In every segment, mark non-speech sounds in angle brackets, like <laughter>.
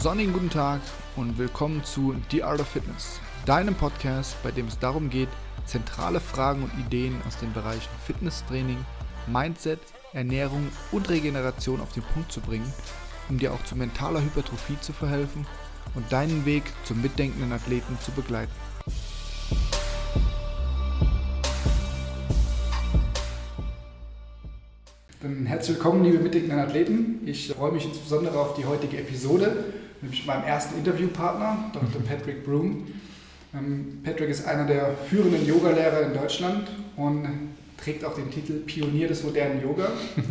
sonnigen guten Tag und willkommen zu The Art of Fitness, deinem Podcast, bei dem es darum geht, zentrale Fragen und Ideen aus den Bereichen Fitnesstraining, Mindset, Ernährung und Regeneration auf den Punkt zu bringen, um dir auch zu mentaler Hypertrophie zu verhelfen und deinen Weg zum mitdenkenden Athleten zu begleiten. Dann herzlich willkommen, liebe mitdenkenden Athleten. Ich freue mich insbesondere auf die heutige Episode, mit meinem ersten Interviewpartner, Dr. Patrick Broom. Ähm, Patrick ist einer der führenden Yogalehrer in Deutschland und trägt auch den Titel Pionier des modernen Yoga. <laughs>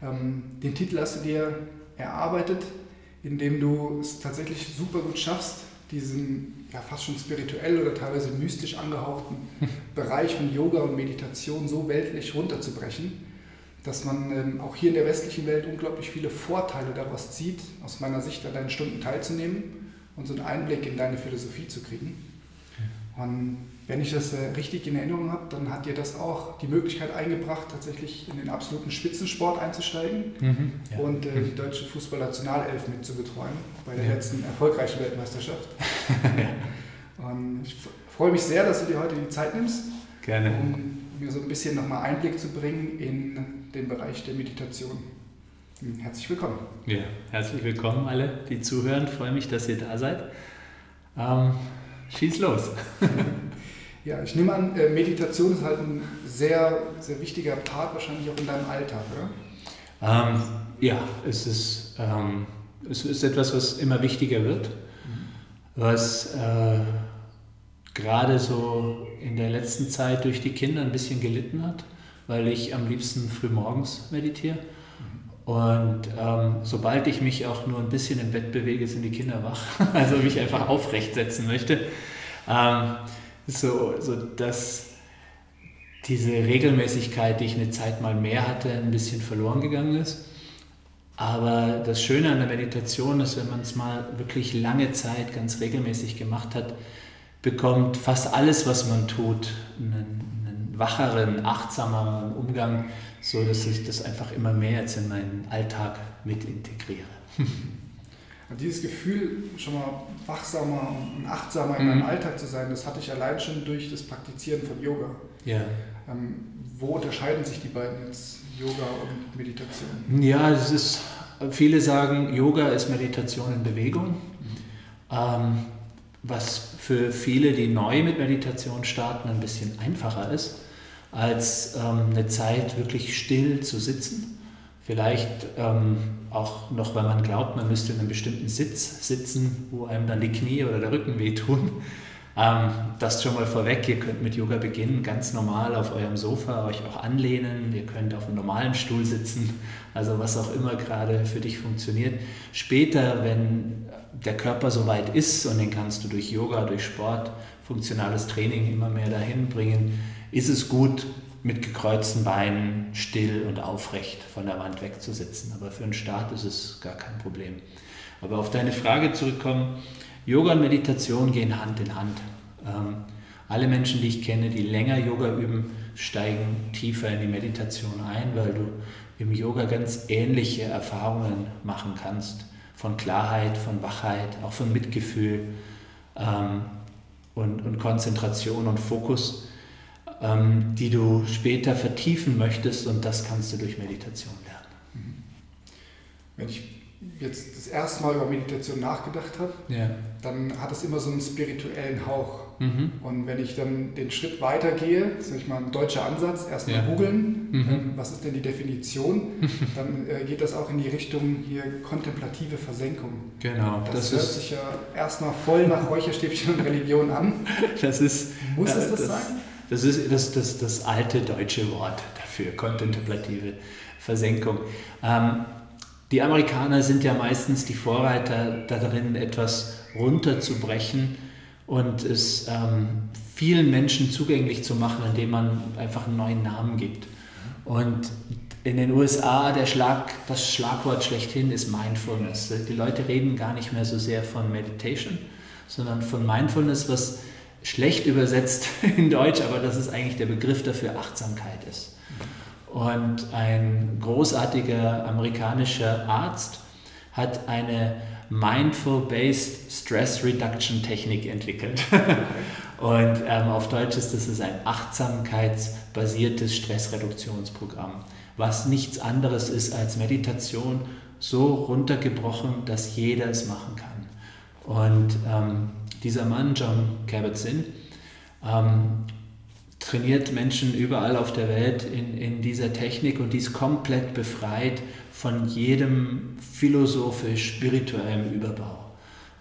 Ähm, den Titel hast du dir erarbeitet, indem du es tatsächlich super gut schaffst, diesen ja, fast schon spirituell oder teilweise mystisch angehauchten <laughs> Bereich von Yoga und Meditation so weltlich runterzubrechen dass man ähm, auch hier in der westlichen Welt unglaublich viele Vorteile daraus zieht, aus meiner Sicht an deinen Stunden teilzunehmen und so einen Einblick in deine Philosophie zu kriegen. Und wenn ich das äh, richtig in Erinnerung habe, dann hat dir das auch die Möglichkeit eingebracht, tatsächlich in den absoluten Spitzensport einzusteigen mhm, ja. und äh, die deutsche Fußballnationalelf mitzubetreuen bei der ja. letzten erfolgreichen Weltmeisterschaft. <laughs> und ich freue mich sehr, dass du dir heute die Zeit nimmst, Gerne. um mir so ein bisschen nochmal Einblick zu bringen in den Bereich der Meditation. Hm, herzlich willkommen. Ja, herzlich willkommen alle, die zuhören. Ich freue mich, dass ihr da seid. Ähm, schieß los. <laughs> ja, ich nehme an, äh, Meditation ist halt ein sehr, sehr wichtiger Part wahrscheinlich auch in deinem Alltag, oder? Ähm, ja, es ist, ähm, es ist etwas, was immer wichtiger wird, mhm. was äh, gerade so in der letzten Zeit durch die Kinder ein bisschen gelitten hat weil ich am liebsten früh morgens meditiere. Und ähm, sobald ich mich auch nur ein bisschen im Bett bewege, sind die Kinder wach. <laughs> Also mich einfach aufrecht setzen möchte. Ähm, so, so dass diese Regelmäßigkeit, die ich eine Zeit mal mehr hatte, ein bisschen verloren gegangen ist. Aber das Schöne an der Meditation ist, wenn man es mal wirklich lange Zeit ganz regelmäßig gemacht hat, bekommt fast alles, was man tut, einen wacheren, achtsameren Umgang, so dass ich das einfach immer mehr jetzt in meinen Alltag mit integriere. <laughs> Und dieses Gefühl, schon mal wachsamer und achtsamer in meinem mhm. Alltag zu sein, das hatte ich allein schon durch das Praktizieren von Yoga. Ja. Ähm, wo unterscheiden sich die beiden jetzt, Yoga und Meditation? Ja, es ist, viele sagen, Yoga ist Meditation in Bewegung. Mhm. Ähm, was für viele, die neu mit Meditation starten, ein bisschen einfacher ist als ähm, eine Zeit wirklich still zu sitzen. Vielleicht ähm, auch noch, weil man glaubt, man müsste in einem bestimmten Sitz sitzen, wo einem dann die Knie oder der Rücken wehtun. Ähm, das schon mal vorweg, ihr könnt mit Yoga beginnen, ganz normal auf eurem Sofa euch auch anlehnen, ihr könnt auf einem normalen Stuhl sitzen, also was auch immer gerade für dich funktioniert. Später, wenn der Körper soweit ist und den kannst du durch Yoga, durch Sport, funktionales Training immer mehr dahin bringen, ist es gut, mit gekreuzten Beinen still und aufrecht von der Wand wegzusitzen. Aber für einen Start ist es gar kein Problem. Aber auf deine Frage zurückkommen, Yoga und Meditation gehen Hand in Hand. Ähm, alle Menschen, die ich kenne, die länger Yoga üben, steigen tiefer in die Meditation ein, weil du im Yoga ganz ähnliche Erfahrungen machen kannst. Von Klarheit, von Wachheit, auch von Mitgefühl ähm, und, und Konzentration und Fokus ähm, die du später vertiefen möchtest und das kannst du durch Meditation lernen. Mhm. Wenn ich jetzt das erste Mal über Meditation nachgedacht habe, ja. dann hat es immer so einen spirituellen Hauch. Mhm. Und wenn ich dann den Schritt weitergehe, sag ich mal ein deutscher Ansatz, erstmal ja. googeln, mhm. ähm, was ist denn die Definition, <laughs> dann äh, geht das auch in die Richtung hier kontemplative Versenkung. Genau. Das, das hört sich ja erstmal voll nach Räucherstäbchen und Religion an. <laughs> Das ist, Muss es das, das sein? Das ist das, das, das alte deutsche Wort dafür, kontemplative Versenkung. Ähm, die Amerikaner sind ja meistens die Vorreiter darin, etwas runterzubrechen und es ähm, vielen Menschen zugänglich zu machen, indem man einfach einen neuen Namen gibt. Und in den USA der Schlag, das Schlagwort schlechthin ist Mindfulness. Die Leute reden gar nicht mehr so sehr von Meditation, sondern von Mindfulness, was schlecht übersetzt <laughs> in Deutsch, aber das ist eigentlich der Begriff dafür Achtsamkeit ist. Und ein großartiger amerikanischer Arzt hat eine Mindful-Based Stress Reduction Technik entwickelt. <laughs> Und ähm, auf Deutsch ist das ein achtsamkeitsbasiertes Stressreduktionsprogramm, was nichts anderes ist als Meditation so runtergebrochen, dass jeder es machen kann. Und ähm, dieser Mann, John Kabat-Zinn, ähm, trainiert Menschen überall auf der Welt in, in dieser Technik und die ist komplett befreit von jedem philosophisch-spirituellen Überbau.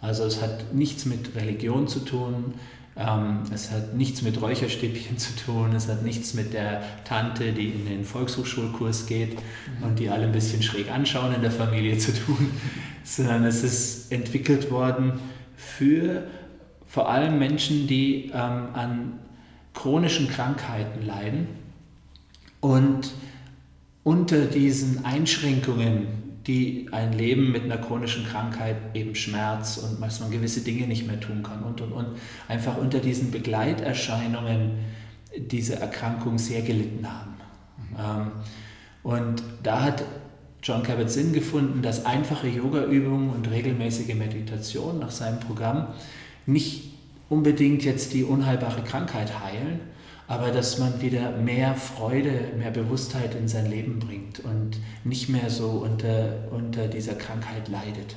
Also es hat nichts mit Religion zu tun, ähm, es hat nichts mit Räucherstäbchen <laughs> zu tun, es hat nichts mit der Tante, die in den Volkshochschulkurs geht mhm. und die alle ein bisschen schräg anschauen in der Familie zu tun, <laughs> sondern es ist entwickelt worden für vor allem Menschen, die ähm, an chronischen Krankheiten leiden und unter diesen Einschränkungen, die ein Leben mit einer chronischen Krankheit, eben Schmerz und dass man gewisse Dinge nicht mehr tun kann und und und, einfach unter diesen Begleiterscheinungen diese Erkrankung sehr gelitten haben. Mhm. und da hat John Kabat-Zinn gefunden, dass einfache Yoga-Übungen und regelmäßige Meditation nach seinem Programm nicht unbedingt jetzt die unheilbare Krankheit heilen, aber dass man wieder mehr Freude, mehr Bewusstheit in sein Leben bringt und nicht mehr so unter, unter dieser Krankheit leidet.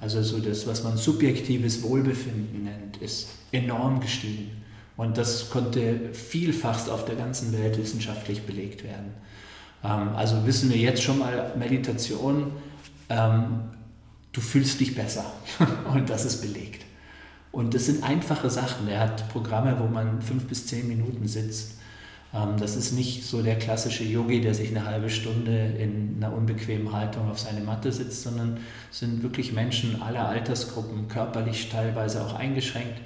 Also so das, was man subjektives Wohlbefinden nennt, ist enorm gestiegen. Und das konnte vielfach auf der ganzen Welt wissenschaftlich belegt werden. Ähm, also wissen wir jetzt schon mal, Meditation, ähm, du fühlst dich besser. <laughs> Und das ist belegt. Und das sind einfache Sachen. Er hat Programme, wo man fünf bis zehn Minuten sitzt. Ähm, das ist nicht so der klassische Yogi, der sich eine halbe Stunde in einer unbequemen Haltung auf seine Matte sitzt, sondern es sind wirklich Menschen aller Altersgruppen, körperlich teilweise auch eingeschränkt,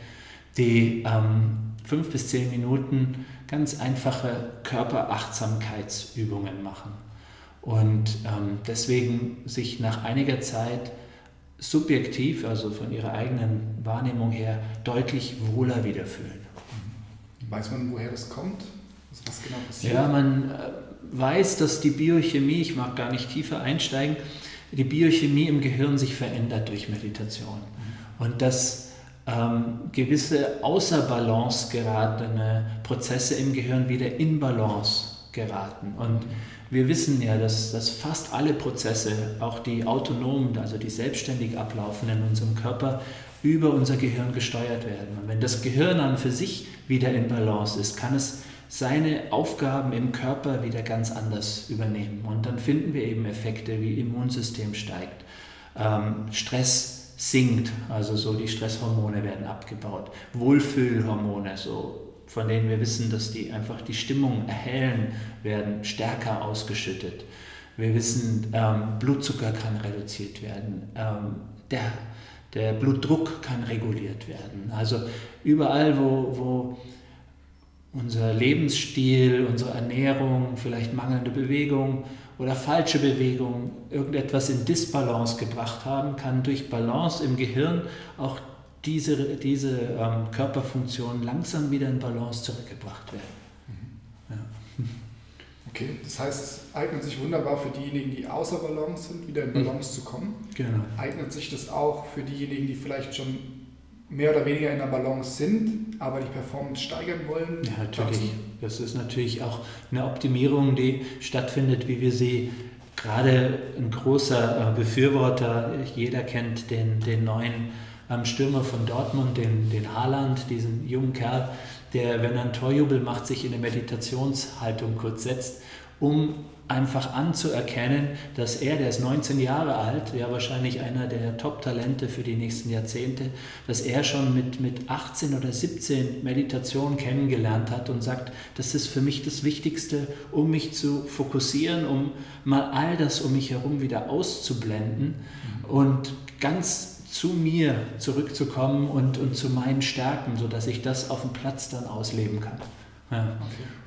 die ähm, fünf bis zehn Minuten ganz einfache Körperachtsamkeitsübungen machen. Und ähm, deswegen sich nach einiger Zeit subjektiv, also von ihrer eigenen Wahrnehmung her, deutlich wohler wieder fühlen. Weiß man, woher das kommt? Was genau passiert? Ja, man äh, weiß, dass die Biochemie, ich mag gar nicht tiefer einsteigen, die Biochemie im Gehirn sich verändert durch Meditation. Und dass ähm, gewisse außer Balance geratene Prozesse im Gehirn wieder in Balance geraten. Und wir wissen ja, dass, dass fast alle Prozesse, auch die autonomen, also die selbstständig ablaufen in unserem Körper, über unser Gehirn gesteuert werden. Und wenn das Gehirn dann für sich wieder in Balance ist, kann es seine Aufgaben im Körper wieder ganz anders übernehmen. Und dann finden wir eben Effekte wie Immunsystem steigt, ähm, Stress sinkt, also so die Stresshormone werden abgebaut, Wohlfühlhormone, so von denen wir wissen, dass die einfach die Stimmung erhellen, werden stärker ausgeschüttet. Wir wissen, ähm, Blutzucker kann reduziert werden, ähm, der, der Blutdruck kann reguliert werden. Also überall, wo, wo unser Lebensstil, unsere Ernährung, vielleicht mangelnde Bewegung oder falsche Bewegung irgendetwas in Disbalance gebracht haben, kann durch Balance im Gehirn auch diese, diese ähm, Körperfunktionen langsam wieder in Balance zurückgebracht werden. Mhm. Ja. <laughs> Okay, das heißt, es eignet sich wunderbar für diejenigen, die außer Balance sind, wieder in mhm. Balance mhm. zu kommen. Genau. Eignet sich das auch für diejenigen, die vielleicht schon mehr oder weniger in der Balance sind, aber die Performance steigern wollen? Ja, natürlich. Das ist natürlich auch eine Optimierung, die stattfindet, wie wir sie gerade ein großer äh, Befürworter, jeder kennt den, den neuen ähm, Stürmer von Dortmund, den, den Haaland, diesen jungen Kerl, der, wenn er einen Torjubel macht, sich in eine Meditationshaltung kurz setzt, um einfach anzuerkennen, dass er, der ist 19 Jahre alt, ja wahrscheinlich einer der Top-Talente für die nächsten Jahrzehnte, dass er schon mit, mit 18 oder 17 Meditation kennengelernt hat und sagt, das ist für mich das Wichtigste, um mich zu fokussieren, um mal all das um mich herum wieder auszublenden mhm. und ganz zu mir zurückzukommen und, und zu meinen Stärken, sodass ich das auf dem Platz dann ausleben kann. Ja.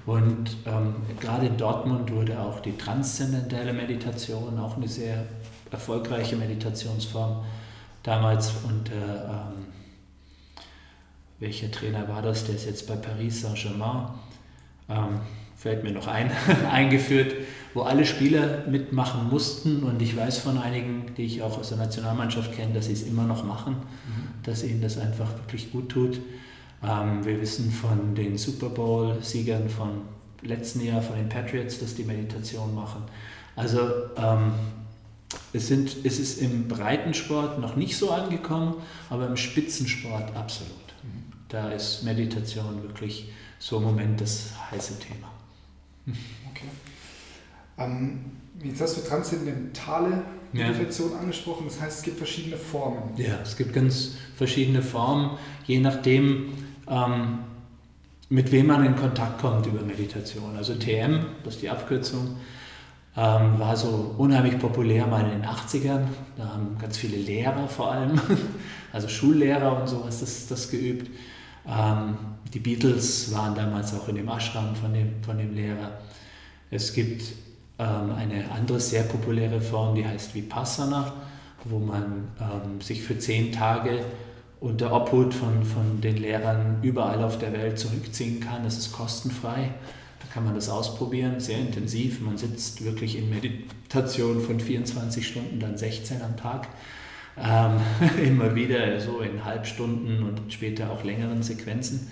Und ähm, gerade in Dortmund wurde auch die transzendentale Meditation, auch eine sehr erfolgreiche Meditationsform, damals unter, ähm, welcher Trainer war das, der ist jetzt bei Paris Saint-Germain, ähm, fällt mir noch ein, <laughs> eingeführt, wo alle Spieler mitmachen mussten. Und ich weiß von einigen, die ich auch aus der Nationalmannschaft kenne, dass sie es immer noch machen, mhm. dass ihnen das einfach wirklich gut tut. Ähm, wir wissen von den Super Bowl-Siegern von letzten Jahr, von den Patriots, dass die Meditation machen. Also ähm, es, sind, es ist im Breitensport noch nicht so angekommen, aber im Spitzensport absolut. Mhm. Da ist Meditation wirklich so im Moment das heiße Thema. Okay. Ähm, jetzt hast du transzendentale Meditation ja. angesprochen, das heißt, es gibt verschiedene Formen. Ja, es gibt ganz verschiedene Formen, je nachdem, ähm, mit wem man in Kontakt kommt über Meditation. Also TM, das ist die Abkürzung, ähm, war so unheimlich populär mal in den 80ern. Da haben ganz viele Lehrer vor allem, <laughs> also Schullehrer und sowas, das, das geübt. Ähm, die Beatles waren damals auch in dem Ashram von dem, von dem Lehrer. Es gibt ähm, eine andere sehr populäre Form, die heißt Vipassana, wo man ähm, sich für zehn Tage unter Obhut von, von den Lehrern überall auf der Welt zurückziehen kann. Das ist kostenfrei. Da kann man das ausprobieren, sehr intensiv. Man sitzt wirklich in Meditation von 24 Stunden, dann 16 am Tag. Ähm, <laughs> immer wieder so in Halbstunden und später auch längeren Sequenzen.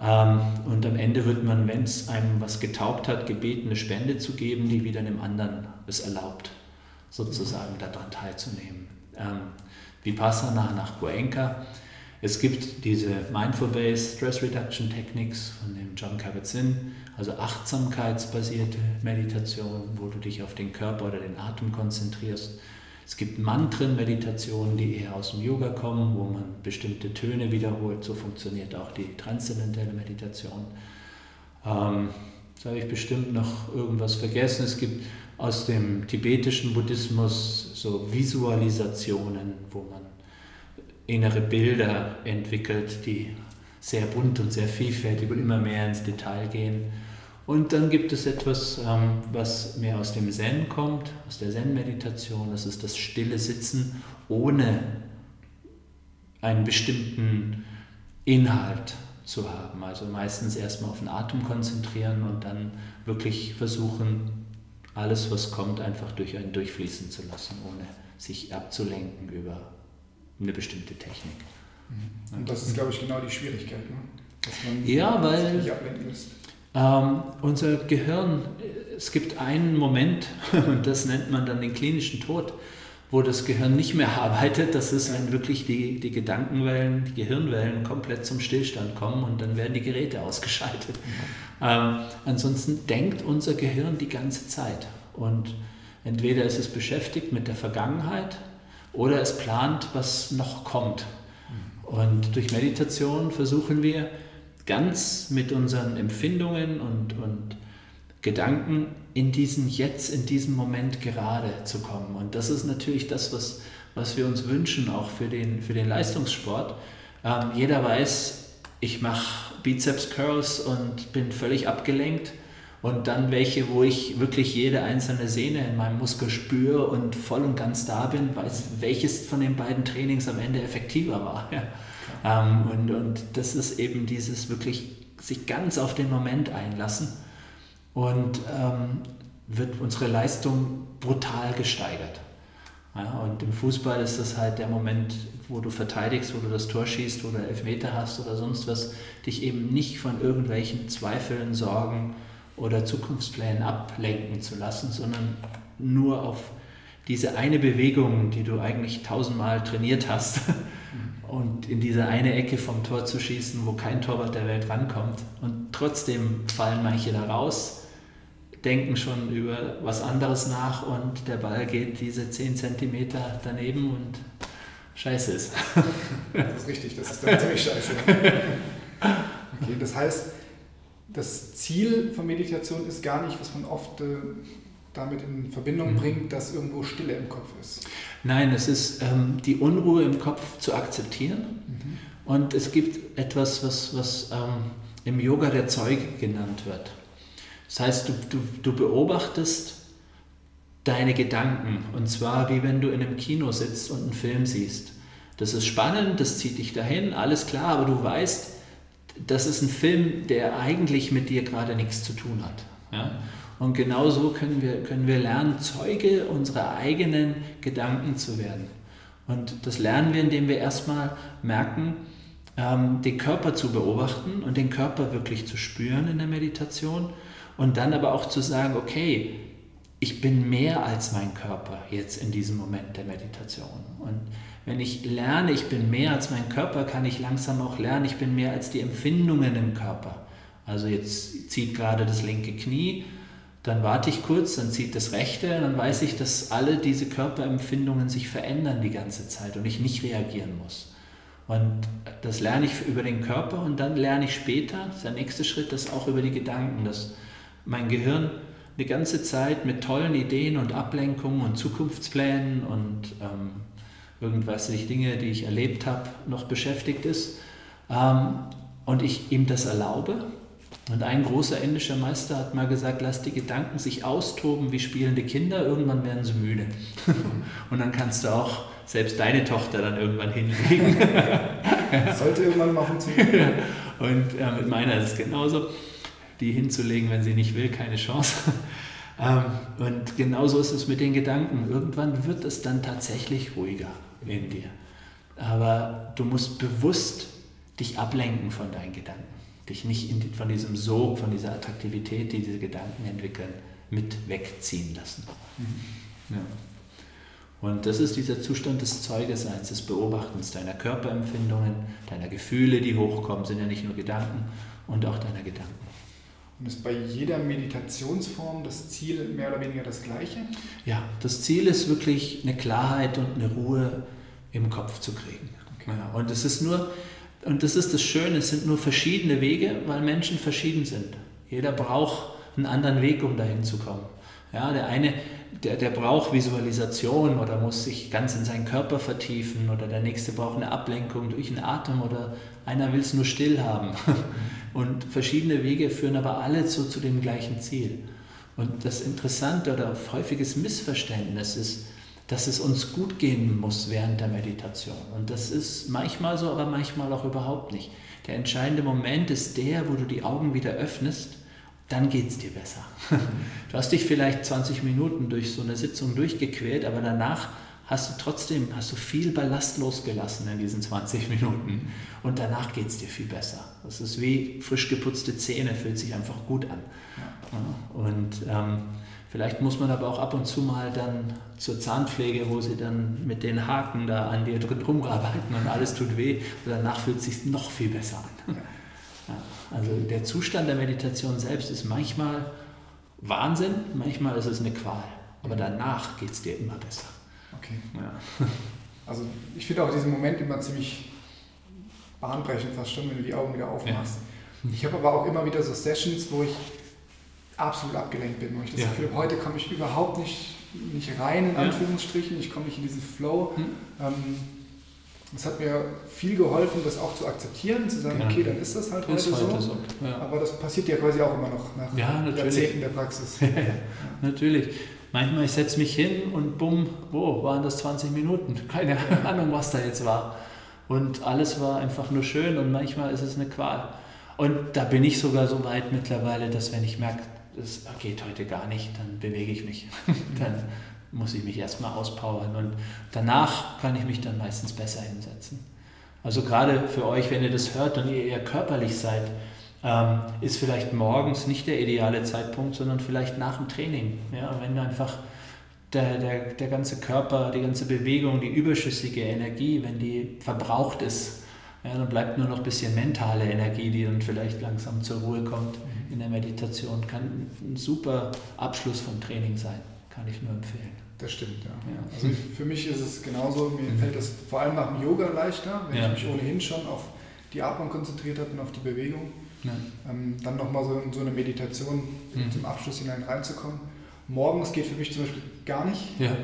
Ähm, und am Ende wird man, wenn es einem was getaugt hat, gebeten, eine Spende zu geben, die wieder einem anderen es erlaubt, sozusagen daran teilzunehmen. Ähm, Vipassana nach Goenka. Es gibt diese Mindful-Based Stress Reduction Techniques von dem John Kabat-Zinn, also achtsamkeitsbasierte Meditation, wo du dich auf den Körper oder den Atem konzentrierst. Es gibt Mantren-Meditationen, die eher aus dem Yoga kommen, wo man bestimmte Töne wiederholt. So funktioniert auch die transzendentale Meditation. Ähm, da habe ich bestimmt noch irgendwas vergessen. Es gibt aus dem tibetischen Buddhismus so Visualisationen, wo man innere Bilder entwickelt, die sehr bunt und sehr vielfältig und immer mehr ins Detail gehen. Und dann gibt es etwas, ähm, was mehr aus dem Zen kommt, aus der Zen-Meditation. Das ist das stille Sitzen ohne einen bestimmten Inhalt zu haben. Also meistens erstmal auf den Atem konzentrieren und dann wirklich versuchen, alles, was kommt, einfach durch einen durchfließen zu lassen, ohne sich abzulenken über eine bestimmte Technik. Mhm. Und das ist, glaube ich, genau die Schwierigkeit, ne? dass man ja, weil, sich nicht ablenken lässt. Ähm, unser Gehirn, es gibt einen Moment, <laughs> und das nennt man dann den klinischen Tod, wo das Gehirn nicht mehr arbeitet. Das ist, wenn wirklich die, die Gedankenwellen, die Gehirnwellen komplett zum Stillstand kommen und dann werden die Geräte ausgeschaltet. Ähm, ansonsten denkt unser Gehirn die ganze Zeit. Und entweder ist es beschäftigt mit der Vergangenheit oder es plant, was noch kommt. Mhm. Und durch Meditation versuchen wir, ganz mit unseren Empfindungen und, und Gedanken in diesen Jetzt, in diesem Moment gerade zu kommen. Und das ist natürlich das, was, was wir uns wünschen, auch für den, für den Leistungssport. Ähm, jeder weiß, ich mache Bizeps Curls und bin völlig abgelenkt. Und dann welche, wo ich wirklich jede einzelne Sehne in meinem Muskel spüre und voll und ganz da bin, weiß, welches von den beiden Trainings am Ende effektiver war. Ja. Ähm, und, und das ist eben dieses wirklich sich ganz auf den Moment einlassen und ähm, wird unsere Leistung brutal gesteigert. Ja, und im Fußball ist das halt der Moment, wo du verteidigst, wo du das Tor schießt, wo du Elfmeter hast oder sonst was, dich eben nicht von irgendwelchen Zweifeln, Sorgen oder Zukunftsplänen ablenken zu lassen, sondern nur auf diese eine Bewegung, die du eigentlich tausendmal trainiert hast, <laughs> und in diese eine Ecke vom Tor zu schießen, wo kein Torwart der Welt rankommt. Und trotzdem fallen manche da raus, denken schon über was anderes nach und der Ball geht diese 10 cm daneben und scheiße ist. <laughs> Das ist richtig, das ist dann ziemlich scheiße. <laughs> Okay, das heißt, das Ziel von Meditation ist gar nicht, was man oft äh, damit in Verbindung mhm. bringt, dass irgendwo Stille im Kopf ist. Nein, es ist ähm, die Unruhe im Kopf zu akzeptieren. Mhm. Und es gibt etwas, was, was ähm, im Yoga der Zeuge genannt wird. Das heißt, du, du, du beobachtest deine Gedanken. Und zwar wie wenn du in einem Kino sitzt und einen Film siehst. Das ist spannend, das zieht dich dahin, alles klar, aber du weißt, das ist ein Film, der eigentlich mit dir gerade nichts zu tun hat. Ja? Und genauso können wir, können wir lernen, Zeuge unserer eigenen Gedanken zu werden. Und das lernen wir, indem wir erstmal merken, ähm, den Körper zu beobachten und den Körper wirklich zu spüren in der Meditation und dann aber auch zu sagen, okay, ich bin mehr als mein Körper jetzt in diesem Moment der Meditation. Und wenn ich lerne, ich bin mehr als mein Körper, kann ich langsam auch lernen, ich bin mehr als die Empfindungen im Körper. Also jetzt zieht gerade das linke Knie, dann warte ich kurz, dann zieht das rechte, dann weiß ich, dass alle diese Körperempfindungen sich verändern die ganze Zeit und ich nicht reagieren muss. Und das lerne ich über den Körper und dann lerne ich später, der nächste Schritt, das auch über die Gedanken, dass mein Gehirn eine ganze Zeit mit tollen Ideen und Ablenkungen und Zukunftsplänen und ähm, irgendwas, Dinge, die ich erlebt habe, noch beschäftigt ist. Ähm, und ich ihm das erlaube. Und ein großer indischer Meister hat mal gesagt, lass die Gedanken sich austoben wie spielende Kinder, irgendwann werden sie müde. <laughs> und dann kannst du auch selbst deine Tochter dann irgendwann hinlegen. <laughs> Sollte irgendwann mal funktionieren. <laughs> Und äh, mit meiner ist es genauso die hinzulegen, wenn sie nicht will, keine Chance. Ähm, und genauso ist es mit den Gedanken. Irgendwann wird es dann tatsächlich ruhiger in dir. Aber du musst bewusst dich ablenken von deinen Gedanken. Dich nicht in, von diesem Sog, von dieser Attraktivität, die diese Gedanken entwickeln, mit wegziehen lassen. Mhm. Ja. Und das ist dieser Zustand des Zeugeseins, des Beobachtens deiner Körperempfindungen, deiner Gefühle, die hochkommen, sind ja nicht nur Gedanken, und auch deiner Gedanken. Und ist bei jeder Meditationsform das Ziel mehr oder weniger das gleiche? Ja, das Ziel ist wirklich eine Klarheit und eine Ruhe im Kopf zu kriegen. Okay. Ja, und es ist nur, und das ist das Schöne, es sind nur verschiedene Wege, weil Menschen verschieden sind. Jeder braucht einen anderen Weg, um dahin zu kommen. Ja, der eine, der, der braucht Visualisation oder muss sich ganz in seinen Körper vertiefen oder der nächste braucht eine Ablenkung durch den Atem oder einer will es nur still haben. <laughs> Und verschiedene Wege führen aber alle zu, zu dem gleichen Ziel. Und das Interessante oder häufiges Missverständnis ist, dass es uns gut gehen muss während der Meditation. Und das ist manchmal so, aber manchmal auch überhaupt nicht. Der entscheidende Moment ist der, wo du die Augen wieder öffnest, dann geht es dir besser. <laughs> Du hast dich vielleicht 20 Minuten durch so eine Sitzung durchgequält, aber danach hast du trotzdem hast du viel Ballast losgelassen in diesen 20 Minuten und danach geht es dir viel besser. Das ist wie frisch geputzte Zähne, fühlt sich einfach gut an. Und ähm, vielleicht muss man aber auch ab und zu mal dann zur Zahnpflege, wo sie dann mit den Haken da an dir drin rumarbeiten und alles tut weh und danach fühlt es sich noch viel besser an. <laughs> Ja. Also der Zustand der Meditation selbst ist manchmal Wahnsinn, manchmal ist es eine Qual, aber danach geht es dir immer besser. Okay. Ja. <laughs> Also ich finde auch diesen Moment immer ziemlich bahnbrechend fast schon, wenn du die Augen wieder aufmachst. Ja. Ich habe aber auch immer wieder so Sessions, wo ich absolut abgelenkt bin, wo ich das ja. Gefühl habe, heute komme ich überhaupt nicht, nicht rein, in Anführungsstrichen, ich komme nicht in diesen Flow. Hm. Ähm, es hat mir viel geholfen, das auch zu akzeptieren, zu sagen, ja. okay, dann ist das halt heute, ist heute so. so. Ja. Aber das passiert ja quasi auch immer noch nach ja, Jahrzehnten der Praxis. <laughs> Natürlich. Manchmal, ich setze mich hin und bumm, wo waren das 20 Minuten? <laughs> Keine Ahnung, was da jetzt war. Und alles war einfach nur schön und manchmal ist es eine Qual. Und da bin ich sogar so weit mittlerweile, dass wenn ich merke, das geht heute gar nicht, dann bewege ich mich. <laughs> dann muss ich mich erstmal auspowern und danach kann ich mich dann meistens besser hinsetzen. Also gerade für euch, wenn ihr das hört und ihr eher körperlich seid, ähm, ist vielleicht morgens nicht der ideale Zeitpunkt, sondern vielleicht nach dem Training. Ja, wenn einfach der, der, der ganze Körper, die ganze Bewegung, die überschüssige Energie, wenn die verbraucht ist, ja, dann bleibt nur noch ein bisschen mentale Energie, die dann vielleicht langsam zur Ruhe kommt in der Meditation. Kann ein super Abschluss vom Training sein, kann ich nur empfehlen. Das stimmt, ja. ja. Also für mich ist es genauso, mir mhm. fällt das vor allem nach dem Yoga leichter, wenn ja. ich mich ohnehin schon auf die Atmung konzentriert habe und auf die Bewegung. Ähm, dann nochmal so in so eine Meditation mhm. zum Abschluss hinein reinzukommen. Morgens geht für mich zum Beispiel gar nicht. Ja.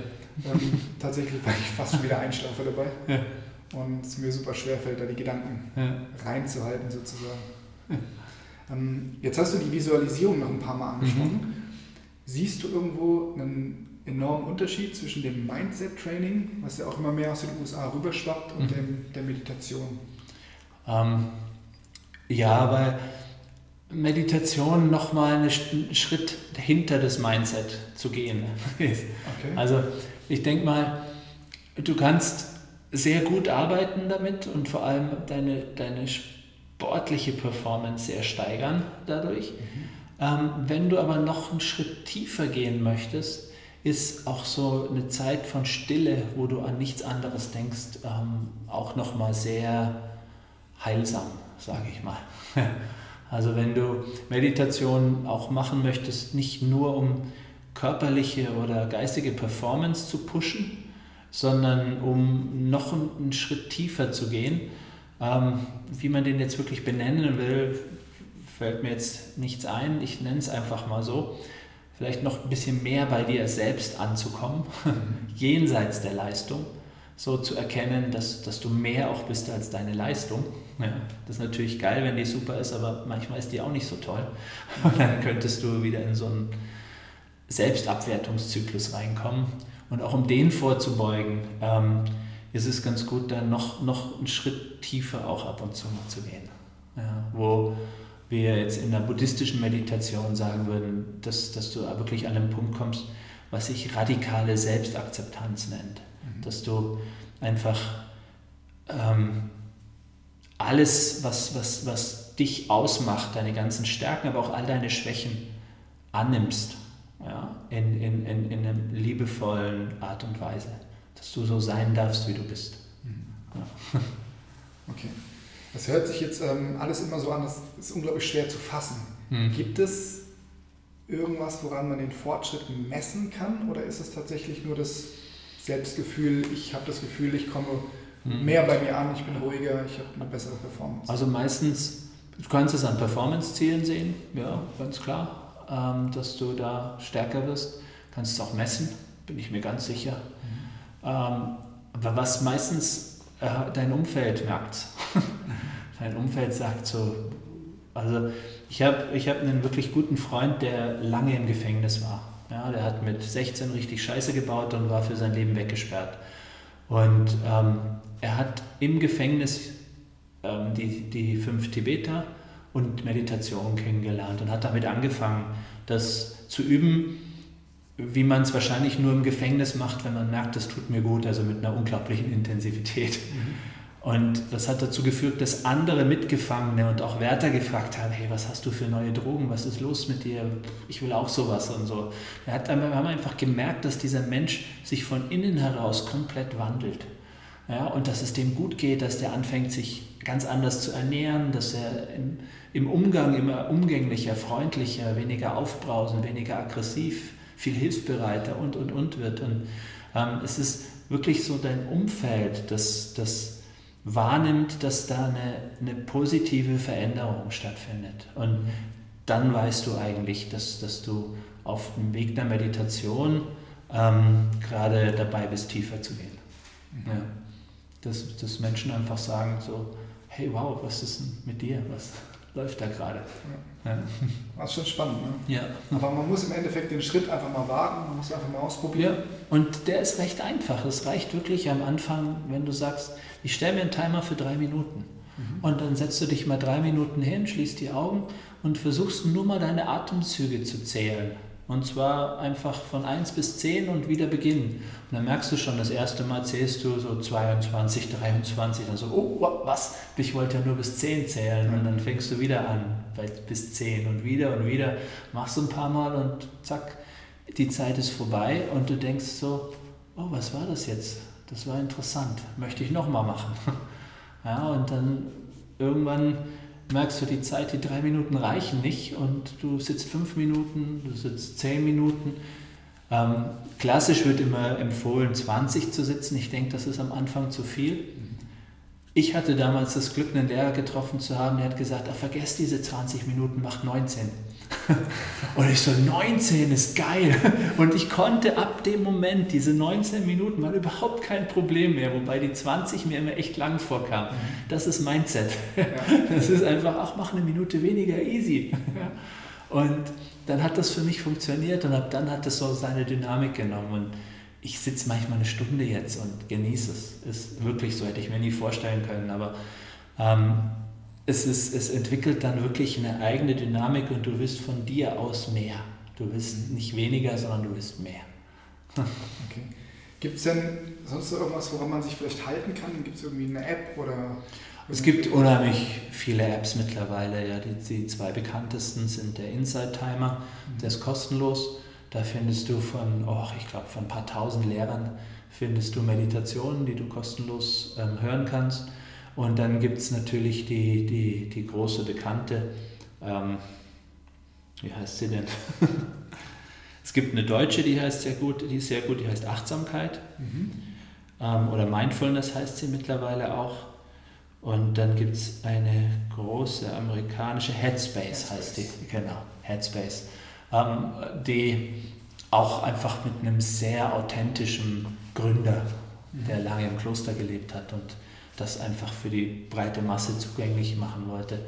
Ähm, tatsächlich, weil ich fast schon wieder einschlafe dabei. Ja. Und es mir super schwer fällt, da die Gedanken ja. reinzuhalten sozusagen. Ähm, jetzt hast du die Visualisierung noch ein paar Mal angesprochen. Mhm. Siehst du irgendwo einen enormen Unterschied zwischen dem Mindset-Training, was ja auch immer mehr aus den USA rüberschwappt, und mhm. dem, der Meditation? Ähm, Ja, weil Meditation nochmal einen Schritt hinter das Mindset zu gehen. <laughs> Okay. Also ich denke mal, du kannst sehr gut arbeiten damit und vor allem deine, deine sportliche Performance sehr steigern dadurch. Mhm. Ähm, wenn du aber noch einen Schritt tiefer gehen möchtest, ist auch so eine Zeit von Stille, wo du an nichts anderes denkst, ähm, auch nochmal sehr heilsam, sage ich mal. <laughs> Also wenn du Meditation auch machen möchtest, nicht nur um körperliche oder geistige Performance zu pushen, sondern um noch einen Schritt tiefer zu gehen. Ähm, wie man den jetzt wirklich benennen will, fällt mir jetzt nichts ein. Ich nenne es einfach mal so. Vielleicht noch ein bisschen mehr bei dir selbst anzukommen, <laughs> jenseits der Leistung, so zu erkennen, dass, dass du mehr auch bist als deine Leistung. Ja, das ist natürlich geil, wenn die super ist, aber manchmal ist die auch nicht so toll. <laughs> Und dann könntest du wieder in so einen Selbstabwertungszyklus reinkommen und auch um den vorzubeugen, ähm, ist es ganz gut, dann noch, noch einen Schritt tiefer auch ab und zu mal zu gehen. Ja, wo wir jetzt in der buddhistischen Meditation sagen würden, dass, dass du wirklich an den Punkt kommst, was sich radikale Selbstakzeptanz nennt. Mhm. Dass du einfach ähm, alles, was, was, was dich ausmacht, deine ganzen Stärken, aber auch all deine Schwächen annimmst ja, in, in, in, in einer liebevollen Art und Weise, dass du so sein darfst, wie du bist. Mhm. Ja. Okay. Das hört sich jetzt ähm, alles immer so an, das ist unglaublich schwer zu fassen. Mhm. Gibt es irgendwas, woran man den Fortschritt messen kann oder ist es tatsächlich nur das Selbstgefühl, ich habe das Gefühl, ich komme mhm. mehr bei mir an, ich bin ruhiger, ich habe eine bessere Performance? Also meistens, du kannst es an Performance-Zielen sehen, ja, ganz klar ähm, dass du da stärker wirst. Kannst es auch messen, bin ich mir ganz sicher. Mhm. Ähm, was meistens äh, dein Umfeld merkt, <laughs> dein Umfeld sagt so, also ich habe ich hab einen wirklich guten Freund, der lange im Gefängnis war. Ja, der hat mit 16 richtig Scheiße gebaut und war für sein Leben weggesperrt. Und ähm, er hat im Gefängnis ähm, die, die fünf Tibeter und Meditation kennengelernt und hat damit angefangen, das zu üben, wie man es wahrscheinlich nur im Gefängnis macht, wenn man merkt, das tut mir gut, also mit einer unglaublichen Intensität. Mhm. Und das hat dazu geführt, dass andere Mitgefangene und auch Wärter gefragt haben, hey, was hast du für neue Drogen, was ist los mit dir, ich will auch sowas und so. Wir haben einfach gemerkt, dass dieser Mensch sich von innen heraus komplett wandelt. Ja, und dass es dem gut geht, dass der anfängt, sich ganz anders zu ernähren, dass er im, im Umgang immer umgänglicher, freundlicher, weniger aufbrausend, weniger aggressiv, viel hilfsbereiter und, und, und wird. Und ähm, es ist wirklich so dein Umfeld, das, das wahrnimmt, dass da eine, eine positive Veränderung stattfindet. Und dann weißt du eigentlich, dass, dass du auf dem Weg der Meditation ähm, gerade dabei bist, tiefer zu gehen. Mhm. Ja. Dass, dass Menschen einfach sagen so, hey wow, was ist denn mit dir? Was läuft da gerade? Ja. Ja. Das ist schon spannend, ne? Ja. Aber man muss im Endeffekt den Schritt einfach mal wagen, man muss einfach mal ausprobieren. Ja. Und der ist recht einfach. Es reicht wirklich am Anfang, wenn du sagst, ich stelle mir einen Timer für drei Minuten. Mhm. Und dann setzt du dich mal drei Minuten hin, schließt die Augen und versuchst nur mal deine Atemzüge zu zählen. Und zwar einfach von 1 bis 10 und wieder beginnen. Und dann merkst du schon, das erste Mal zählst du so 22, 23, dann so, oh, was? Ich wollte ja nur bis 10 zählen. Und dann fängst du wieder an, bis 10 und wieder und wieder. Machst du ein paar Mal und zack, die Zeit ist vorbei und du denkst so, oh, was war das jetzt? Das war interessant, möchte ich nochmal machen. <laughs> Ja, und dann irgendwann merkst du die Zeit, die drei Minuten reichen nicht und du sitzt fünf Minuten, du sitzt zehn Minuten. Ähm, klassisch wird immer empfohlen, 20 zu sitzen. Ich denke, das ist am Anfang zu viel. Ich hatte damals das Glück, einen Lehrer getroffen zu haben, der hat gesagt, ah, vergesst diese 20 Minuten, macht 19. <laughs> Und ich so, 19 ist geil. Und ich konnte ab dem Moment, diese 19 Minuten, war überhaupt kein Problem mehr, wobei die 20 mir immer echt lang vorkam. Das ist Mindset. Das ist einfach, ach, mach eine Minute weniger, easy. Und dann hat das für mich funktioniert und ab dann hat das so seine Dynamik genommen. Und ich sitze manchmal eine Stunde jetzt und genieße es. Ist wirklich so, hätte ich mir nie vorstellen können. Aber ähm, es, ist, es entwickelt dann wirklich eine eigene Dynamik und du wirst von dir aus mehr. Du wirst nicht weniger, sondern du wirst mehr. <laughs> okay. Gibt es denn sonst irgendwas, woran man sich vielleicht halten kann? Gibt es irgendwie eine App oder? Es gibt unheimlich viele Apps mittlerweile. Ja. Die, die zwei bekanntesten sind der Inside Timer, der ist kostenlos. Da findest du von, oh, ich glaube, von ein paar tausend Lehrern findest du Meditationen, die du kostenlos ähm, hören kannst. Und dann gibt es natürlich die, die, die große Bekannte, ähm, wie heißt sie denn? <laughs> es gibt eine deutsche, die heißt sehr gut, die ist sehr gut, die heißt Achtsamkeit. Mhm. Ähm, oder Mindfulness heißt sie mittlerweile auch. Und dann gibt es eine große amerikanische Headspace, Headspace, heißt die, genau, Headspace, ähm, die auch einfach mit einem sehr authentischen Gründer, mhm. der lange im Kloster gelebt hat und das einfach für die breite Masse zugänglich machen wollte,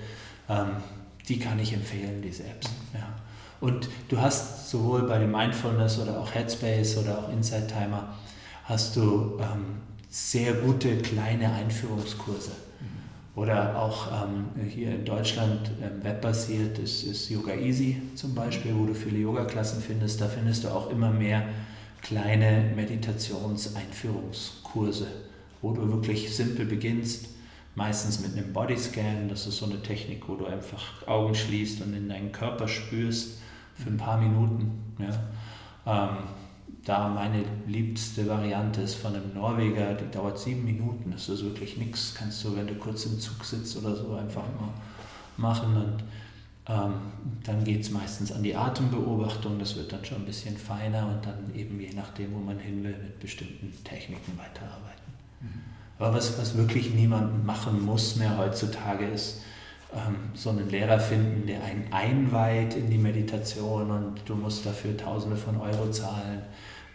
ähm, die kann ich empfehlen, diese Apps. Ja. Und du hast sowohl bei dem Mindfulness oder auch Headspace oder auch Insight Timer, hast du ähm, sehr gute kleine Einführungskurse. Mhm. Oder auch ähm, hier in Deutschland ähm, webbasiert ist, ist Yoga Easy zum Beispiel, wo du viele Yoga-Klassen findest. Da findest du auch immer mehr kleine Meditationseinführungskurse wo du wirklich simpel beginnst, meistens mit einem Bodyscan. Das ist so eine Technik, wo du einfach Augen schließt und in deinen Körper spürst für ein paar Minuten. Ja. Ähm, da meine liebste Variante ist von einem Norweger, die dauert sieben Minuten. Das ist wirklich nichts. Kannst du, wenn du kurz im Zug sitzt oder so, einfach mal machen. Und ähm, dann geht es meistens an die Atembeobachtung. Das wird dann schon ein bisschen feiner und dann eben je nachdem, wo man hin will, mit bestimmten Techniken weiterarbeiten. Aber was, was wirklich niemand machen muss mehr heutzutage ist, ähm, so einen Lehrer finden, der einen einweiht in die Meditation und du musst dafür Tausende von Euro zahlen.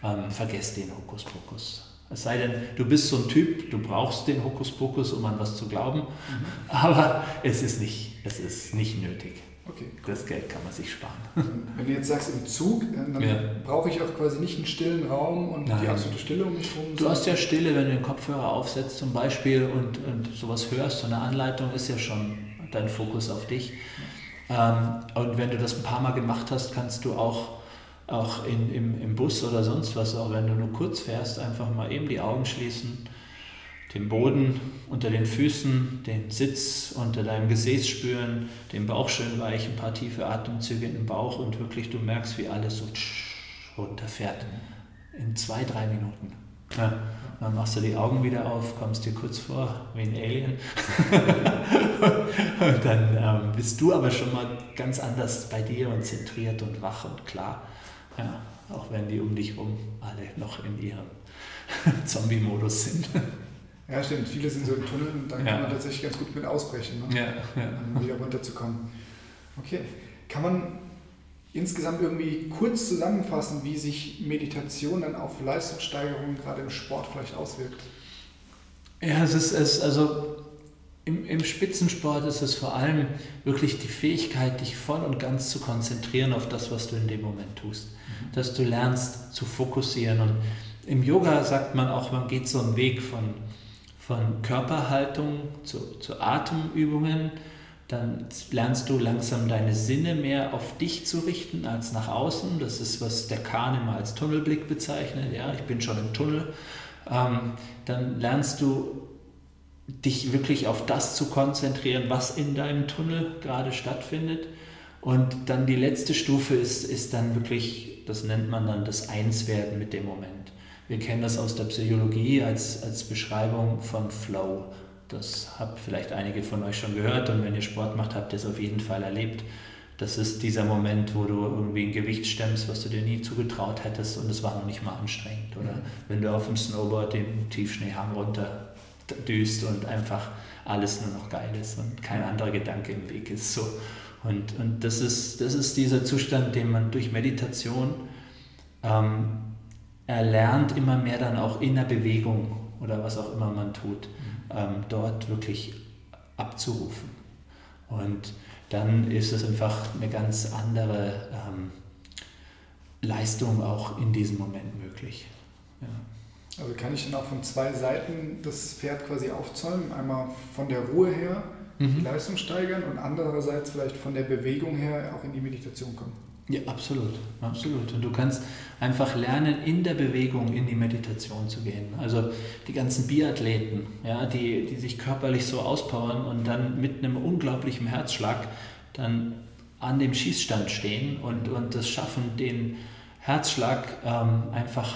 Ähm, vergesst den Hokuspokus. Es sei denn, du bist so ein Typ, du brauchst den Hokuspokus, um an was zu glauben, mhm. aber es ist nicht, es ist nicht nötig. Okay. Das Geld kann man sich sparen. <laughs> Wenn du jetzt sagst im Zug, dann ja. brauche ich auch quasi nicht einen stillen Raum und Nein. die absolute Stille um mich herum. Du hast ja Stille, wenn du den Kopfhörer aufsetzt zum Beispiel und, und sowas hörst, so eine Anleitung ist ja schon dein Fokus auf dich. Ja. Ähm, und wenn du das ein paar Mal gemacht hast, kannst du auch, auch in, im, im Bus oder sonst was, auch wenn du nur kurz fährst, einfach mal eben die Augen schließen den Boden unter den Füßen, den Sitz unter deinem Gesäß spüren, den Bauch schön weich, ein paar tiefe Atemzüge in den Bauch und wirklich du merkst, wie alles so runterfährt. In zwei, drei Minuten. Ja. Dann machst du die Augen wieder auf, kommst dir kurz vor wie ein Alien. <laughs> und dann ähm, bist du aber schon mal ganz anders bei dir und zentriert und wach und klar. Ja, auch wenn die um dich herum alle noch in ihrem <laughs> Zombie-Modus sind. Ja, stimmt. Viele sind so im Tunnel und dann ja. kann man tatsächlich ganz gut mit ausbrechen, ne? ja, ja. um wieder runterzukommen. Okay. Kann man insgesamt irgendwie kurz zusammenfassen, wie sich Meditation dann auf Leistungssteigerung gerade im Sport vielleicht auswirkt? Ja, es ist, es, also im, im Spitzensport ist es vor allem wirklich die Fähigkeit, dich voll und ganz zu konzentrieren auf das, was du in dem Moment tust. Mhm. Dass du lernst zu fokussieren. Und im Yoga sagt man auch, man geht so einen Weg von von Körperhaltung zu, zu Atemübungen. Dann lernst du langsam deine Sinne mehr auf dich zu richten als nach außen. Das ist, was der Kahn immer als Tunnelblick bezeichnet. Ja, ich bin schon im Tunnel. Ähm, dann lernst du dich wirklich auf das zu konzentrieren, was in deinem Tunnel gerade stattfindet. Und dann die letzte Stufe ist, ist dann wirklich, das nennt man dann das Einswerden mit dem Moment. Wir kennen das aus der Psychologie als, als Beschreibung von Flow. Das habt vielleicht einige von euch schon gehört und wenn ihr Sport macht, habt ihr es auf jeden Fall erlebt. Das ist dieser Moment, wo du irgendwie ein Gewicht stemmst, was du dir nie zugetraut hättest und es war noch nicht mal anstrengend. Oder mhm. wenn du auf dem Snowboard den Tiefschneehang runter düst und einfach alles nur noch geil ist und kein anderer Gedanke im Weg ist. So. Und, und das, ist, das ist dieser Zustand, den man durch Meditation ähm, er lernt immer mehr dann auch in der Bewegung oder was auch immer man tut, ähm, dort wirklich abzurufen. Und dann ist es einfach eine ganz andere ähm, Leistung auch in diesem Moment möglich. Ja. Also kann ich dann auch von zwei Seiten das Pferd quasi aufzäumen, einmal von der Ruhe her mhm. die Leistung steigern und andererseits vielleicht von der Bewegung her auch in die Meditation kommen. Ja, absolut, absolut. Und du kannst einfach lernen, in der Bewegung in die Meditation zu gehen. Also die ganzen Biathleten, ja, die, die sich körperlich so auspowern und dann mit einem unglaublichen Herzschlag dann an dem Schießstand stehen und, und das schaffen, den Herzschlag ähm, einfach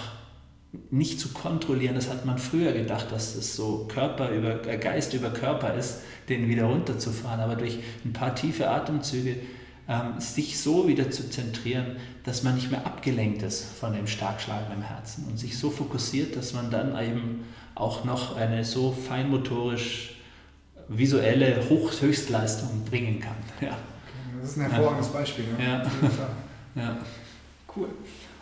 nicht zu kontrollieren. Das hat man früher gedacht, dass es so Körper über, äh, Geist über Körper ist, den wieder runterzufahren. Aber durch ein paar tiefe Atemzüge ähm, sich so wieder zu zentrieren, dass man nicht mehr abgelenkt ist von dem stark schlagenden Herzen und sich so fokussiert, dass man dann eben auch noch eine so feinmotorisch visuelle Hoch Höchstleistung bringen kann. Ja. Das ist ein hervorragendes ja. Beispiel. Ne? Ja. <laughs> ja. Cool.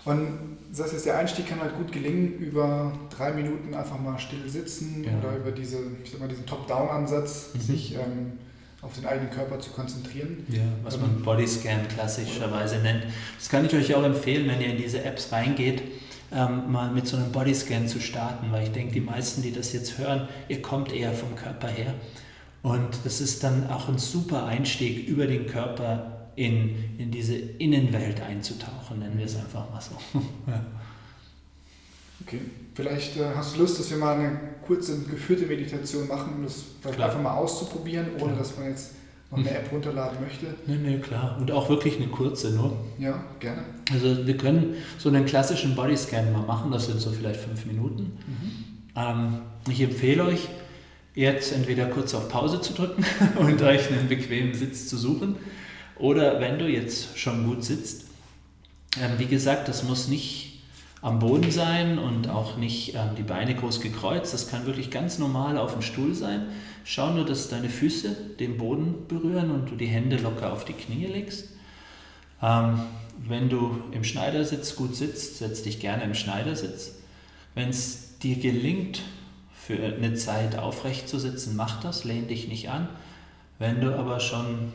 Und das heißt, der Einstieg kann halt gut gelingen über drei Minuten einfach mal still sitzen ja. oder über diese, ich sag mal, diesen Top-Down-Ansatz, mhm. sich ähm, auf den eigenen Körper zu konzentrieren. Ja, was ähm, man Bodyscan klassischerweise nennt. Das kann ich euch auch empfehlen, wenn ihr in diese Apps reingeht, ähm, mal mit so einem Bodyscan zu starten, weil ich denke, die meisten, die das jetzt hören, ihr kommt eher vom Körper her. Und das ist dann auch ein super Einstieg über den Körper in, in diese Innenwelt einzutauchen, nennen wir es einfach mal so. ja. Okay, vielleicht äh, hast du Lust, dass wir mal eine kurze geführte Meditation machen, um das vielleicht einfach mal auszuprobieren, ohne klar. dass man jetzt noch eine App runterladen möchte. Nee, nee, klar. Und auch wirklich eine kurze nur. Ja, gerne. Also wir können so einen klassischen Bodyscan mal machen, das sind so vielleicht fünf Minuten. Mhm. Ähm, ich empfehle euch, jetzt entweder kurz auf Pause zu drücken <laughs> und euch einen bequemen Sitz zu suchen. Oder wenn du jetzt schon gut sitzt, ähm, wie gesagt, das muss nicht am Boden sein und auch nicht ähm, die Beine groß gekreuzt. Das kann wirklich ganz normal auf dem Stuhl sein. Schau nur, dass deine Füße den Boden berühren und du die Hände locker auf die Knie legst. Ähm, wenn du im Schneidersitz gut sitzt, setz dich gerne im Schneidersitz. Wenn es dir gelingt, für eine Zeit aufrecht zu sitzen, mach das, lehn dich nicht an. Wenn du aber schon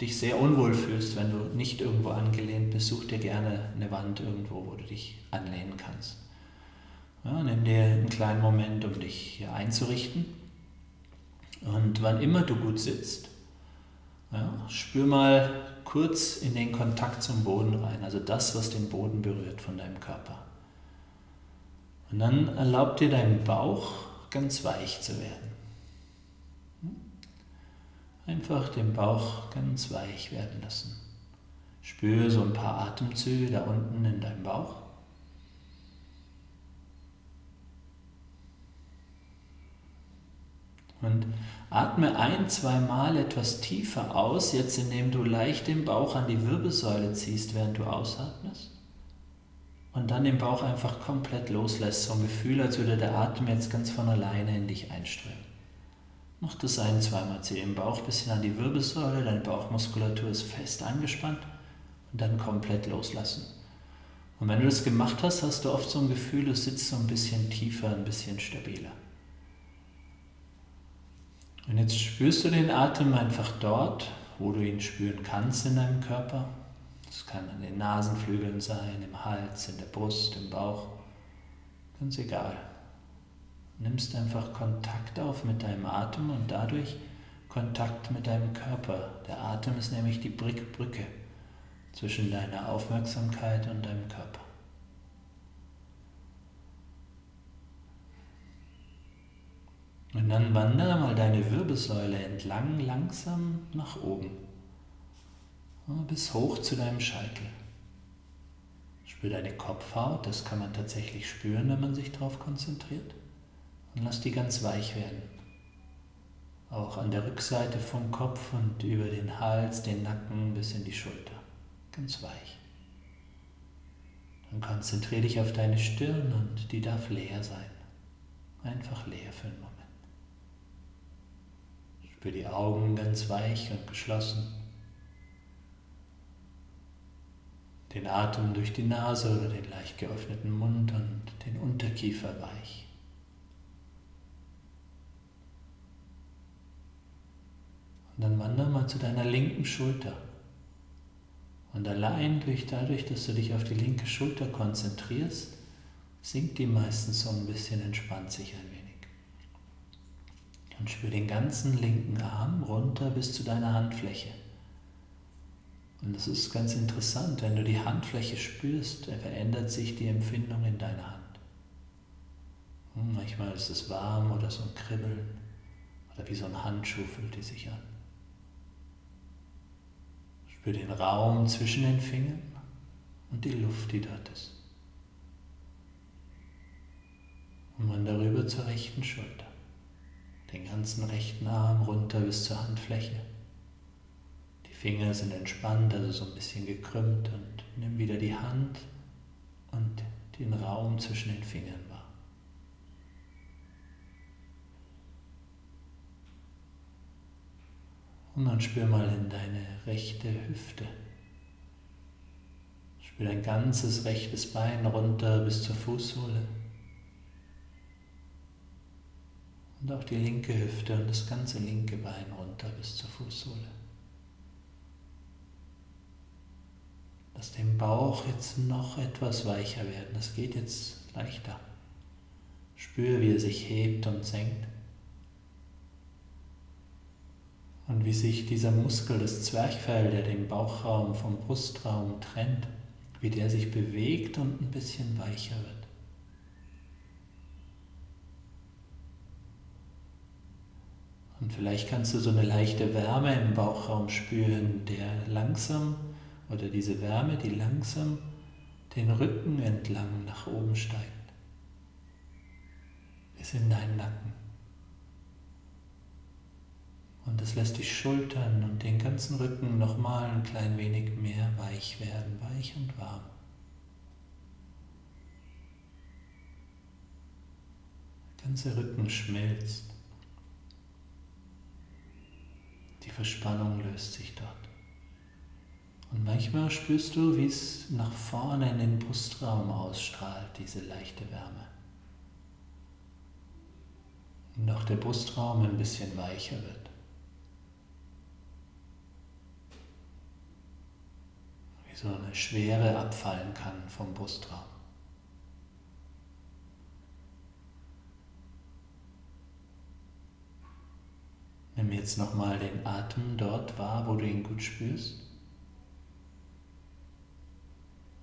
dich sehr unwohl fühlst, wenn du nicht irgendwo angelehnt bist, such dir gerne eine Wand irgendwo, wo du dich anlehnen kannst. Ja, nimm dir einen kleinen Moment, um dich hier einzurichten. Und wann immer du gut sitzt, ja, spür mal kurz in den Kontakt zum Boden rein, also das, was den Boden berührt von deinem Körper. Und dann erlaub dir deinen Bauch ganz weich zu werden. Einfach den Bauch ganz weich werden lassen. Spüre so ein paar Atemzüge da unten in deinem Bauch. Und atme ein, zwei Mal etwas tiefer aus, jetzt indem du leicht den Bauch an die Wirbelsäule ziehst, während du ausatmest. Und dann den Bauch einfach komplett loslässt, so ein Gefühl, als würde der Atem jetzt ganz von alleine in dich einströmen. Mach das ein, zweimal. Zieh den Bauch ein bisschen an die Wirbelsäule, deine Bauchmuskulatur ist fest angespannt und dann komplett loslassen. Und wenn du das gemacht hast, hast du oft so ein Gefühl, du sitzt so ein bisschen tiefer, ein bisschen stabiler. Und jetzt spürst du den Atem einfach dort, wo du ihn spüren kannst in deinem Körper. Das kann an den Nasenflügeln sein, im Hals, in der Brust, im Bauch. Ganz egal nimmst einfach Kontakt auf mit deinem Atem und dadurch Kontakt mit deinem Körper. Der Atem ist nämlich die Brücke zwischen deiner Aufmerksamkeit und deinem Körper. Und dann wandere mal deine Wirbelsäule entlang langsam nach oben, bis hoch zu deinem Scheitel. Spür deine Kopfhaut, das kann man tatsächlich spüren, wenn man sich darauf konzentriert. Und lass die ganz weich werden. Auch an der Rückseite vom Kopf und über den Hals, den Nacken bis in die Schulter. Ganz weich. Dann konzentriere dich auf deine Stirn und die darf leer sein. Einfach leer für einen Moment. Spür die Augen ganz weich und geschlossen. Den Atem durch die Nase oder den leicht geöffneten Mund und den Unterkiefer weich. Und dann wander mal zu deiner linken Schulter. Und allein durch dadurch, dass du dich auf die linke Schulter konzentrierst, sinkt die meistens so ein bisschen, entspannt sich ein wenig. Und spür den ganzen linken Arm runter bis zu deiner Handfläche. Und das ist ganz interessant, wenn du die Handfläche spürst, verändert sich die Empfindung in deiner Hand. Hm, manchmal ist es warm oder so ein Kribbeln oder wie so ein Handschuh fühlt die sich an. Spür den Raum zwischen den Fingern und die Luft, die dort ist. Und dann darüber zur rechten Schulter. Den ganzen rechten Arm runter bis zur Handfläche. Die Finger sind entspannt, also so ein bisschen gekrümmt und nimm wieder die Hand und den Raum zwischen den Fingern wahr. Und dann spür mal in deine rechte Hüfte. Spür dein ganzes rechtes Bein runter bis zur Fußsohle. Und auch die linke Hüfte und das ganze linke Bein runter bis zur Fußsohle. Lass den Bauch jetzt noch etwas weicher werden. Das geht jetzt leichter. Spür, wie er sich hebt und senkt. Und wie sich dieser Muskel, das Zwerchfell, der den Bauchraum vom Brustraum trennt, wie der sich bewegt und ein bisschen weicher wird. Und vielleicht kannst du so eine leichte Wärme im Bauchraum spüren, der langsam, oder diese Wärme, die langsam den Rücken entlang nach oben steigt, bis in deinen Nacken. Und das lässt die Schultern und den ganzen Rücken nochmal ein klein wenig mehr weich werden, weich und warm. Der ganze Rücken schmilzt. Die Verspannung löst sich dort. Und manchmal spürst du, wie es nach vorne in den Brustraum ausstrahlt, diese leichte Wärme. Und auch der Brustraum ein bisschen weicher wird. So eine Schwere abfallen kann vom Brustraum. Nimm jetzt nochmal den Atem dort wahr, wo du ihn gut spürst.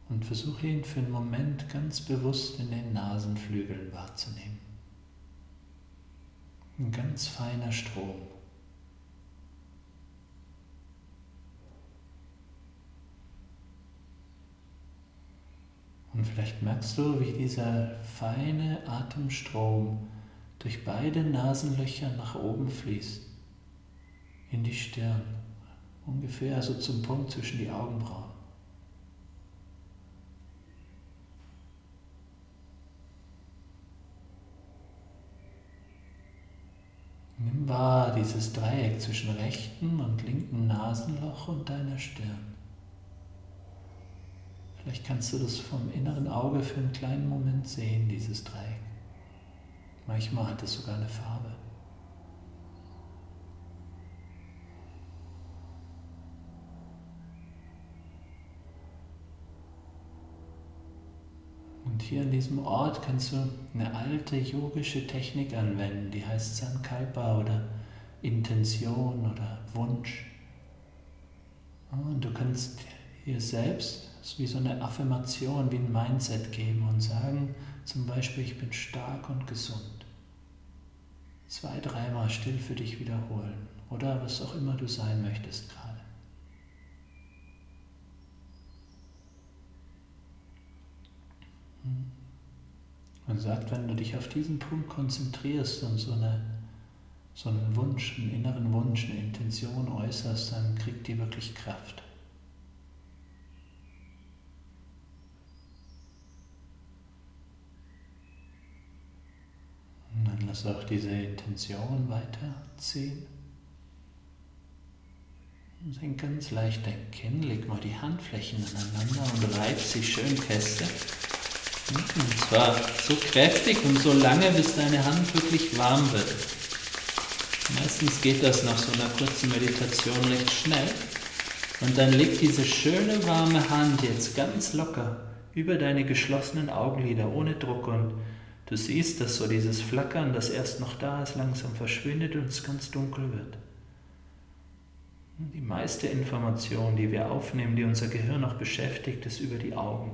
Und versuche ihn für einen Moment ganz bewusst in den Nasenflügeln wahrzunehmen. Ein ganz feiner Strom. Und vielleicht merkst du, wie dieser feine Atemstrom durch beide Nasenlöcher nach oben fließt, in die Stirn, ungefähr so zum Punkt zwischen die Augenbrauen. Nimm wahr dieses Dreieck zwischen rechten und linken Nasenloch und deiner Stirn. Vielleicht kannst du das vom inneren Auge für einen kleinen Moment sehen, dieses Dreieck. Manchmal hat es sogar eine Farbe. Und hier an diesem Ort kannst du eine alte yogische Technik anwenden, die heißt Sankalpa oder Intention oder Wunsch. Und du kannst hier selbst ist wie so eine Affirmation, wie ein Mindset geben und sagen zum Beispiel, ich bin stark und gesund. Zwei, dreimal still für dich wiederholen oder was auch immer du sein möchtest gerade. Hm. Man sagt, wenn du dich auf diesen Punkt konzentrierst und so, eine, so einen Wunsch, einen inneren Wunsch, eine Intention äußerst, dann kriegt die wirklich Kraft. Dann lass auch diese Intention weiterziehen. Senk ganz leicht dein Kinn, leg mal die Handflächen aneinander und reib sie schön feste. Und zwar so kräftig und so lange, bis deine Hand wirklich warm wird. Meistens geht das nach so einer kurzen Meditation recht schnell. Und dann leg diese schöne warme Hand jetzt ganz locker über deine geschlossenen Augenlider ohne Druck und Du siehst, dass so dieses Flackern, das erst noch da ist, langsam verschwindet und es ganz dunkel wird. Die meiste Information, die wir aufnehmen, die unser Gehirn noch beschäftigt, ist über die Augen.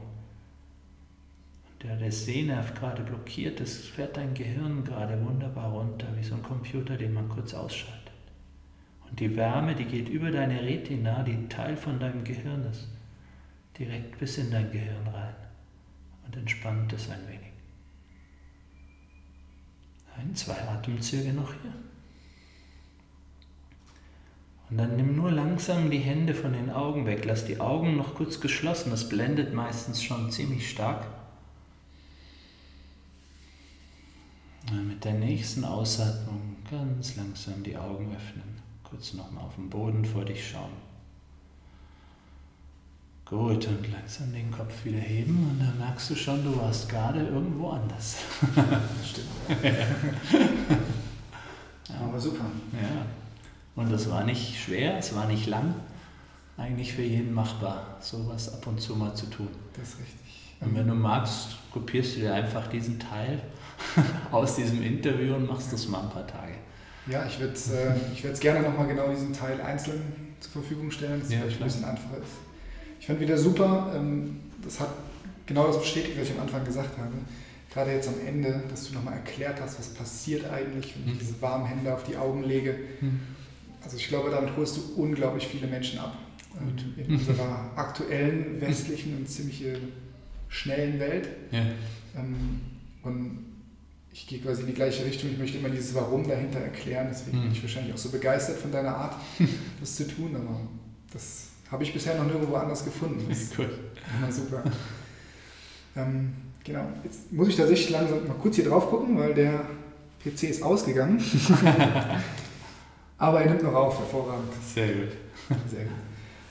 Und der, der Sehnerv gerade blockiert ist, fährt dein Gehirn gerade wunderbar runter, wie so ein Computer, den man kurz ausschaltet. Und die Wärme, die geht über deine Retina, die Teil von deinem Gehirn ist, direkt bis in dein Gehirn rein und entspannt es ein wenig. Ein, zwei Atemzüge noch hier. Und dann nimm nur langsam die Hände von den Augen weg. Lass die Augen noch kurz geschlossen. Das blendet meistens schon ziemlich stark. Und mit der nächsten Ausatmung ganz langsam die Augen öffnen. Kurz nochmal auf den Boden vor dich schauen. Gut, und langsam den Kopf wieder heben und dann merkst du schon, du warst gerade irgendwo anders. <laughs> Stimmt. ja. Aber super. Ja. Und das war nicht schwer, es war nicht lang. Eigentlich für jeden machbar, sowas ab und zu mal zu tun. Das ist richtig. Und wenn du magst, kopierst du dir einfach diesen Teil <laughs> aus diesem Interview und machst das mal ein paar Tage. Ja, ich würde es äh, gerne nochmal genau diesen Teil einzeln zur Verfügung stellen, dass es Ja, vielleicht ein bisschen einfacher ist. Ich fand wieder super, ähm, das hat genau das bestätigt, was ich am Anfang gesagt habe. Gerade jetzt am Ende, dass du nochmal erklärt hast, was passiert eigentlich, wenn ich Mhm. diese warmen Hände auf die Augen lege. Also ich glaube, damit holst du unglaublich viele Menschen ab. Und Gut. in unserer aktuellen, westlichen und ziemlich äh, schnellen Welt. Ja. Ähm, Und ich gehe quasi in die gleiche Richtung. Ich möchte immer dieses Warum dahinter erklären. Deswegen bin Mhm. ich wahrscheinlich auch so begeistert von deiner Art, <laughs> das zu tun. Aber das habe ich bisher noch nirgendwo anders gefunden. Das Cool. immer super. Ähm, genau. Jetzt muss ich tatsächlich langsam mal kurz hier drauf gucken, weil der PC ist ausgegangen. <laughs> Aber er nimmt noch auf, hervorragend. Sehr gut. Sehr gut.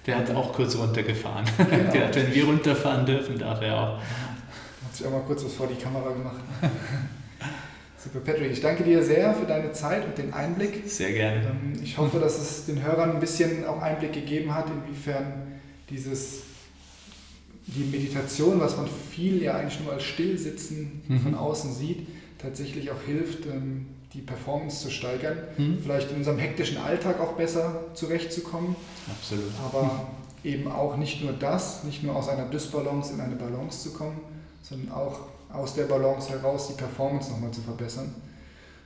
Der hat auch kurz runtergefahren. <laughs> Genau. Der hat, wenn wir runterfahren dürfen, darf er auch. Hat sich auch mal kurz was vor die Kamera gemacht. Super, Patrick, ich danke dir sehr für deine Zeit und den Einblick. Sehr gerne. Ähm, Ich hoffe, dass es den Hörern ein bisschen auch Einblick gegeben hat, inwiefern dieses, die Meditation, was man viel ja eigentlich nur als Stillsitzen Mhm. von außen sieht, tatsächlich auch hilft, ähm, die Performance zu steigern. Hm? Vielleicht in unserem hektischen Alltag auch besser zurechtzukommen, Absolut. aber eben auch nicht nur das, nicht nur aus einer Dysbalance in eine Balance zu kommen, sondern auch aus der Balance heraus die Performance nochmal zu verbessern,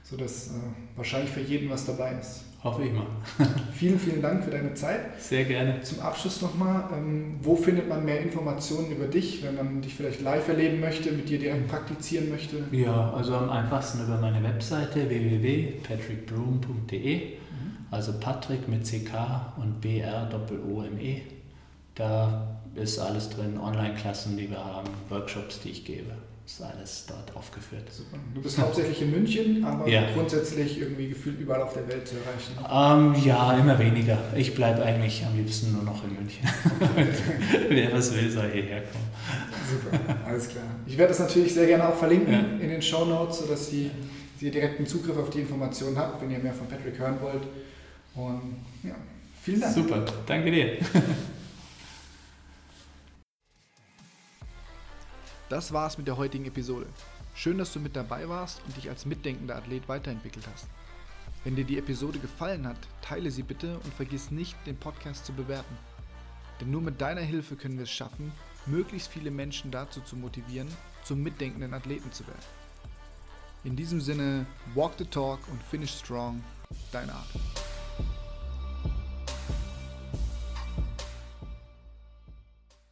sodass äh, wahrscheinlich für jeden was dabei ist. Hoffe ich mal. <laughs> Vielen, vielen Dank für deine Zeit. Sehr gerne. Zum Abschluss nochmal, ähm, wo findet man mehr Informationen über dich, wenn man dich vielleicht live erleben möchte, mit dir direkt praktizieren möchte? Ja, also am einfachsten über meine Webseite www.patrickbroom.de. Also Patrick mit CK und B-R-O-O-M-E. Da ist alles drin, Online-Klassen, die wir haben, Workshops, die ich gebe. Ist alles dort aufgeführt. Super. Du bist hauptsächlich in München, aber Ja. grundsätzlich irgendwie gefühlt überall auf der Welt zu erreichen. Ähm, ja, immer weniger. Ich bleibe eigentlich am liebsten nur noch in München. <laughs> Wer was will, soll hierher kommen. Super, alles klar. Ich werde das natürlich sehr gerne auch verlinken Ja. in den Show Notes, sodass ihr, ihr direkten Zugriff auf die Informationen habt, wenn ihr mehr von Patrick hören wollt. Und ja, vielen Dank. Super, danke dir. <laughs> Das war's mit der heutigen Episode. Schön, dass du mit dabei warst und dich als mitdenkender Athlet weiterentwickelt hast. Wenn dir die Episode gefallen hat, teile sie bitte und vergiss nicht, den Podcast zu bewerten. Denn nur mit deiner Hilfe können wir es schaffen, möglichst viele Menschen dazu zu motivieren, zum mitdenkenden Athleten zu werden. In diesem Sinne, walk the talk und finish strong, dein Art.